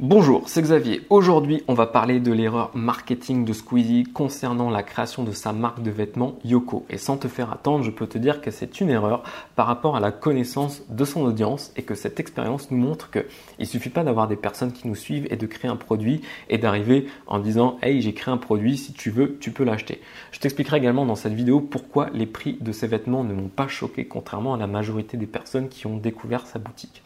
Bonjour, c'est Xavier. Aujourd'hui, on va parler de l'erreur marketing de Squeezie concernant la création de sa marque de vêtements Yoko. Et sans te faire attendre, je peux te dire que c'est une erreur par rapport à la connaissance de son audience et que cette expérience nous montre que il suffit pas d'avoir des personnes qui nous suivent et de créer un produit et d'arriver en disant "Hey, j'ai créé un produit, si tu veux, tu peux l'acheter." Je t'expliquerai également dans cette vidéo pourquoi les prix de ces vêtements ne m'ont pas choqué contrairement à la majorité des personnes qui ont découvert sa boutique.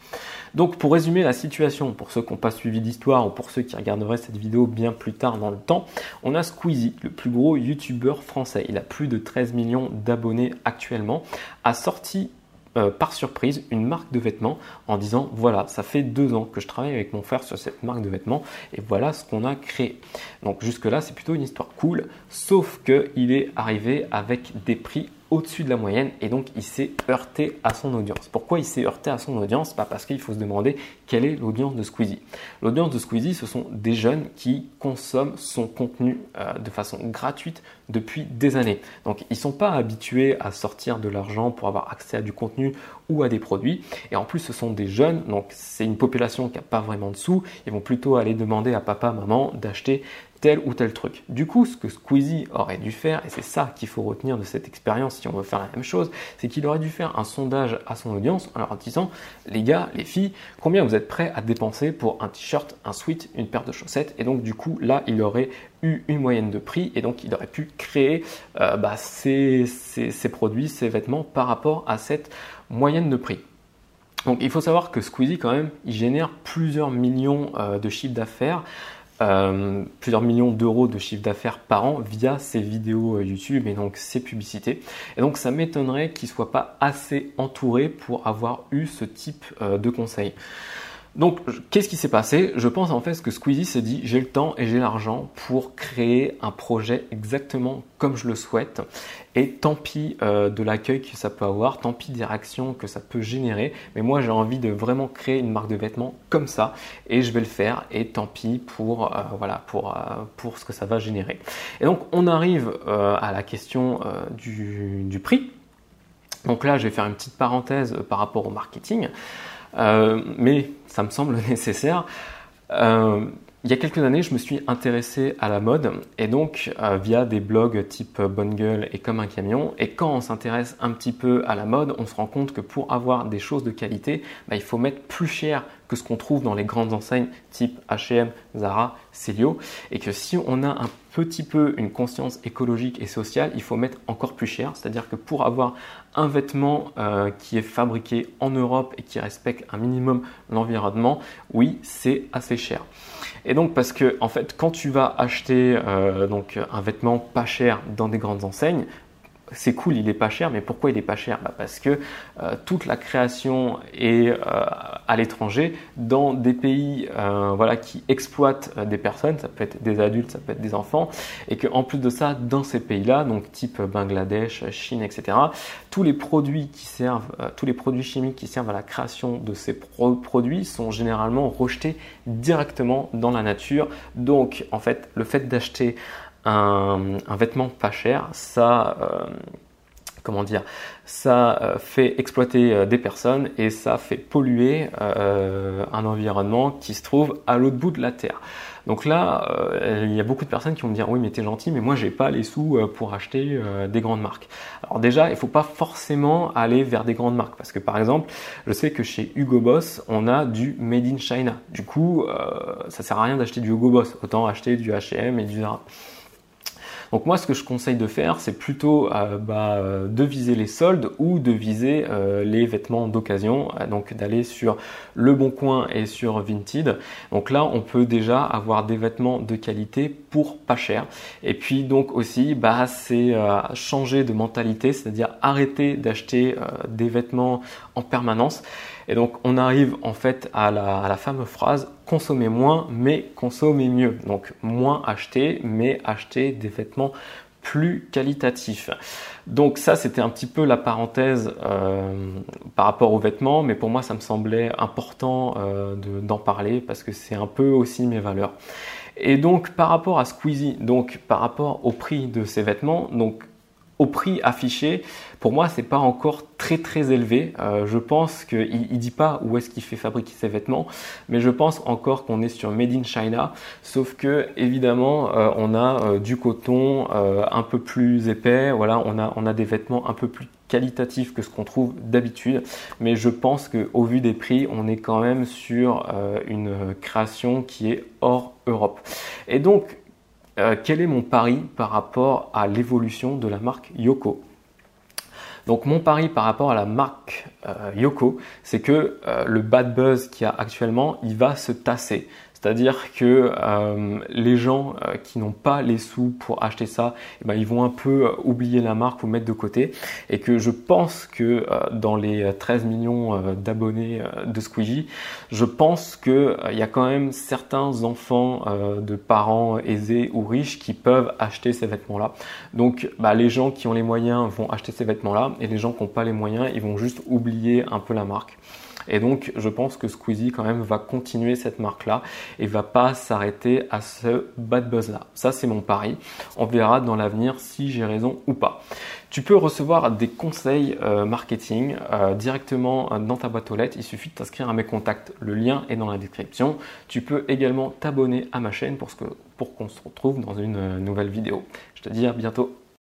Donc pour résumer la situation, pour ceux qui n'ont pas suivi l'histoire ou pour ceux qui regarderaient cette vidéo bien plus tard dans le temps, on a Squeezie, le plus gros youtubeur français. Il a plus de 13 millions d'abonnés actuellement, a sorti euh, par surprise une marque de vêtements en disant voilà ça fait deux ans que je travaille avec mon frère sur cette marque de vêtements et voilà ce qu'on a créé donc jusque là c'est plutôt une histoire cool sauf que il est arrivé avec des prix au-dessus de la moyenne et donc il s'est heurté à son audience. Pourquoi il s'est heurté à son audience? Bah Parce qu'il faut se demander quelle est l'audience de Squeezie. L'audience de Squeezie, ce sont des jeunes qui consomment son contenu euh, de façon gratuite depuis des années. Donc ils ne sont pas habitués à sortir de l'argent pour avoir accès à du contenu ou à des produits. Et en plus, ce sont des jeunes, donc c'est une population qui n'a pas vraiment de sous. Ils vont plutôt aller demander à papa, maman d'acheter tel ou tel truc. Du coup, ce que Squeezie aurait dû faire, et c'est ça qu'il faut retenir de cette expérience si on veut faire la même chose, c'est qu'il aurait dû faire un sondage à son audience en leur disant, les gars, les filles, combien vous êtes prêts à dépenser pour un t-shirt, un sweat, une paire de chaussettes? Et donc du coup, là, il aurait eu une moyenne de prix et donc il aurait pu créer euh, bah, ses, produits, ses vêtements par rapport à cette moyenne de prix. Donc il faut savoir que Squeezie quand même, il génère plusieurs millions euh, de chiffres d'affaires. Euh, plusieurs millions d'euros de chiffre d'affaires par an via ses vidéos euh, YouTube et donc ses publicités. Et donc ça m'étonnerait qu'il soit pas assez entouré pour avoir eu ce type euh, de conseils. Donc, qu'est-ce qui s'est passé? Je pense en fait que Squeezie s'est dit j'ai le temps et j'ai l'argent pour créer un projet exactement comme je le souhaite. Et tant pis euh, de l'accueil que ça peut avoir, tant pis des réactions que ça peut générer. Mais moi, j'ai envie de vraiment créer une marque de vêtements comme ça et je vais le faire. Et tant pis pour euh, voilà pour euh, pour ce que ça va générer. Et donc, on arrive à la question du, du prix. Donc là, je vais faire une petite parenthèse par rapport au marketing. Euh, mais ça me semble nécessaire. Euh, il y a quelques années, je me suis intéressé à la mode et donc euh, via des blogs type Bonne Gueule et Comme un camion. Et quand on s'intéresse un petit peu à la mode, on se rend compte que pour avoir des choses de qualité, bah, il faut mettre plus cher que ce qu'on trouve dans les grandes enseignes type H&M, Zara, Celio. Et que si on a un petit peu une conscience écologique et sociale, il faut mettre encore plus cher. C'est-à-dire que pour avoir un vêtement euh, qui est fabriqué en Europe et qui respecte un minimum l'environnement, oui, c'est assez cher. Et donc parce que en fait, quand tu vas acheter euh, donc un vêtement pas cher dans des grandes enseignes, c'est cool, il est pas cher, mais pourquoi il est pas cher? Bah, Parce que euh, toute la création est euh, à l'étranger, dans des pays euh, voilà, qui exploitent des personnes, ça peut être des adultes, ça peut être des enfants, et qu'en plus de ça, dans ces pays-là, donc type Bangladesh, Chine, etc., tous les produits qui servent, tous les produits chimiques qui servent à la création de ces produits sont généralement rejetés directement dans la nature. Donc, en fait, le fait d'acheter un, vêtement pas cher, ça, euh, comment dire, ça euh, fait exploiter euh, des personnes et ça fait polluer un environnement qui se trouve à l'autre bout de la terre. Donc là, il y a beaucoup de personnes qui vont me dire oui mais t'es gentil, mais moi j'ai pas les sous pour acheter des grandes marques. Alors déjà, il faut pas forcément aller vers des grandes marques parce que par exemple, je sais que chez Hugo Boss, on a du made in China. Du coup, ça sert à rien d'acheter du Hugo Boss, autant acheter du H&M et du Zara. Donc moi, ce que je conseille de faire, c'est plutôt euh, bah, euh, de viser les soldes ou de viser euh, les vêtements d'occasion, donc d'aller sur Le Bon Coin et sur Vinted. Donc là, on peut déjà avoir des vêtements de qualité pour pas cher. Et puis donc aussi, bah, c'est changer de mentalité, c'est-à-dire arrêter d'acheter des vêtements en permanence. Et donc on arrive en fait à la, à la fameuse phrase consommer moins mais consommer mieux. Donc moins acheter mais acheter des vêtements plus qualitatifs. Donc ça c'était un petit peu la parenthèse euh, par rapport aux vêtements, mais pour moi ça me semblait important euh, d'en parler parce que c'est un peu aussi mes valeurs. Et donc par rapport à Squeezie, donc par rapport au prix de ces vêtements, donc au prix affiché, pour moi, c'est pas encore très très élevé. Euh, je pense qu'il ne dit pas où est-ce qu'il fait fabriquer ses vêtements, mais je pense encore qu'on est sur Made in China. Sauf que évidemment, euh, on a euh, du coton un peu plus épais. Voilà, on a on a des vêtements un peu plus qualitatifs que ce qu'on trouve d'habitude. Mais je pense qu'au vu des prix, on est quand même sur une création qui est hors Europe. Et donc euh, quel est mon pari par rapport à l'évolution de la marque Yoko? Donc mon pari par rapport à la marque euh, Yoko, c'est que euh, le bad buzz qu'il y a actuellement, il va se tasser. C'est-à-dire que euh, les gens euh, qui n'ont pas les sous pour acheter ça, eh ben, ils vont un peu euh, oublier la marque ou mettre de côté. Et que je pense que dans les 13 millions d'abonnés de Squeezie, je pense qu'il y a quand même certains enfants de parents aisés ou riches qui peuvent acheter ces vêtements-là. Donc bah, les gens qui ont les moyens vont acheter ces vêtements-là et les gens qui n'ont pas les moyens, ils vont juste oublier un peu la marque. Et donc, je pense que Squeezie quand même va continuer cette marque-là et va pas s'arrêter à ce bad buzz-là. Ça, c'est mon pari. On verra dans l'avenir si j'ai raison ou pas. Tu peux recevoir des conseils euh, marketing euh, directement euh, dans ta boîte aux lettres. Il suffit de t'inscrire à mes contacts. Le lien est dans la description. Tu peux également t'abonner à ma chaîne pour, pour qu'on se retrouve dans une nouvelle vidéo. Je te dis à bientôt.